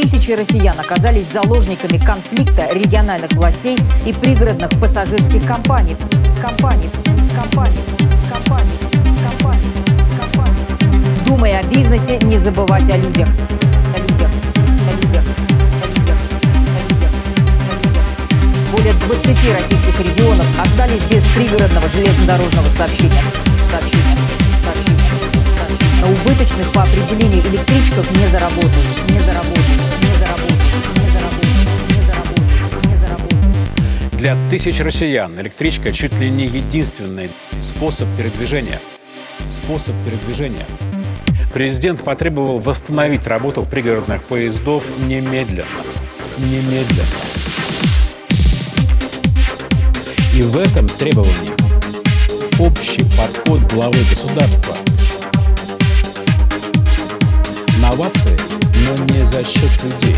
Тысячи россиян оказались заложниками конфликта региональных властей и пригородных пассажирских компаний. Компаний, компаний, компаний, компаний, компаний. Думая о бизнесе, не забывать о людях. О людях, о людях, о людях, о людях, о людях. Более 20 российских регионов остались без пригородного железнодорожного сообщения. Сообщения, сообщения, сообщения. На убыточных по определению электричках не заработаешь, не заработаешь, Для тысяч россиян электричка чуть ли не единственный способ передвижения. Способ передвижения. Президент потребовал восстановить работу пригородных поездов немедленно. Немедленно. И в этом требовании общий подход главы государства. Новации, но не за счет людей.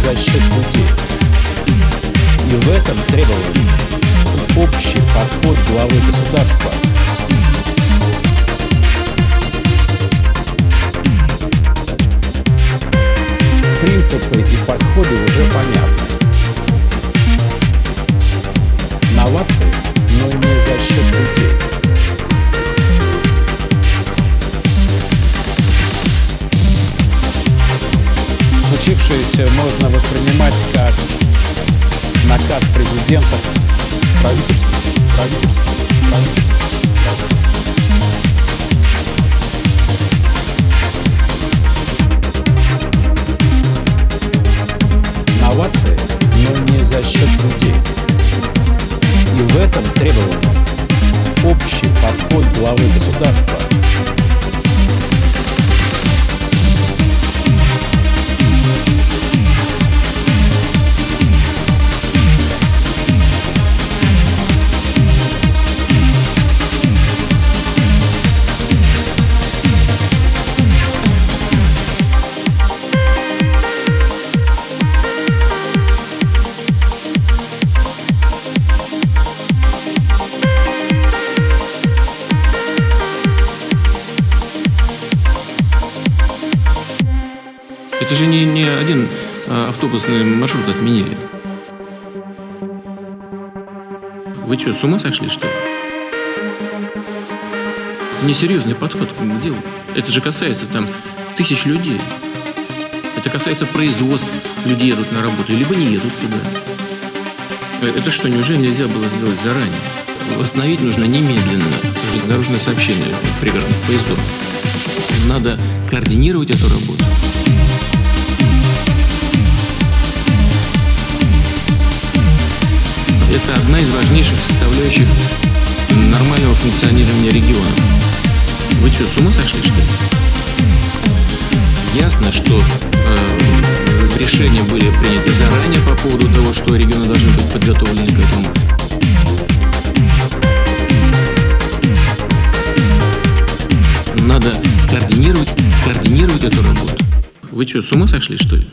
За счет людей. И в этом требовании общий подход главы государства. Принципы и подходы уже понятны. Новации, но не за счет людей. Случившееся можно воспринимать как наказ президента, правительства, правительства, правительства, правительства. Это же не, не один а, автобусный маршрут отменили. Вы что, с ума сошли, что ли? Несерьезный подход к делу. Это же касается там тысяч людей. Это касается производств. Люди едут на работу, либо не едут туда. Э, Это что, неужели нельзя было сделать заранее? Восстановить нужно немедленно железнодорожное сообщение пригородных поездов. Надо координировать эту работу. Это одна из важнейших составляющих нормального функционирования региона. Вы что, с ума сошли, что ли? Ясно, что э, решения были приняты заранее по поводу того, что регионы должны быть подготовлены к этому. Надо координировать, координировать эту работу. Вы что, с ума сошли, что ли?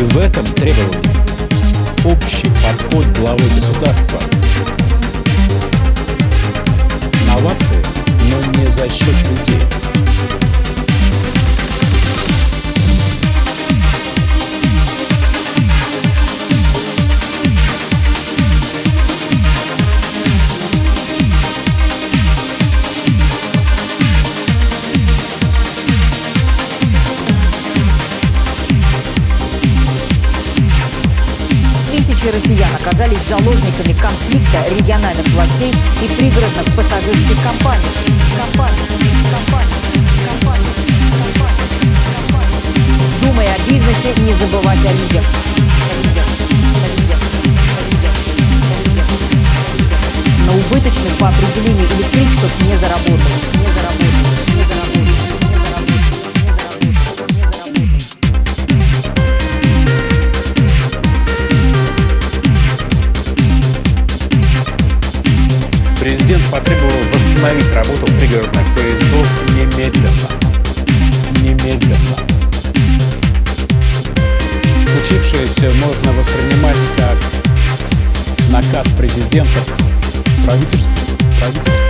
И в этом требовании общий подход главы государства. Новации, но не за счет людей. Тысячи россиян оказались заложниками конфликта региональных властей и пригородных пассажирских компаний. Компаний, компаний, компаний. Думая о бизнесе, не забывать о людях. На убыточных по определению электричках не заработаешь, пригородных поездов немедленно. Немедленно. Случившееся можно воспринимать как наказ президента, правительства, правительства,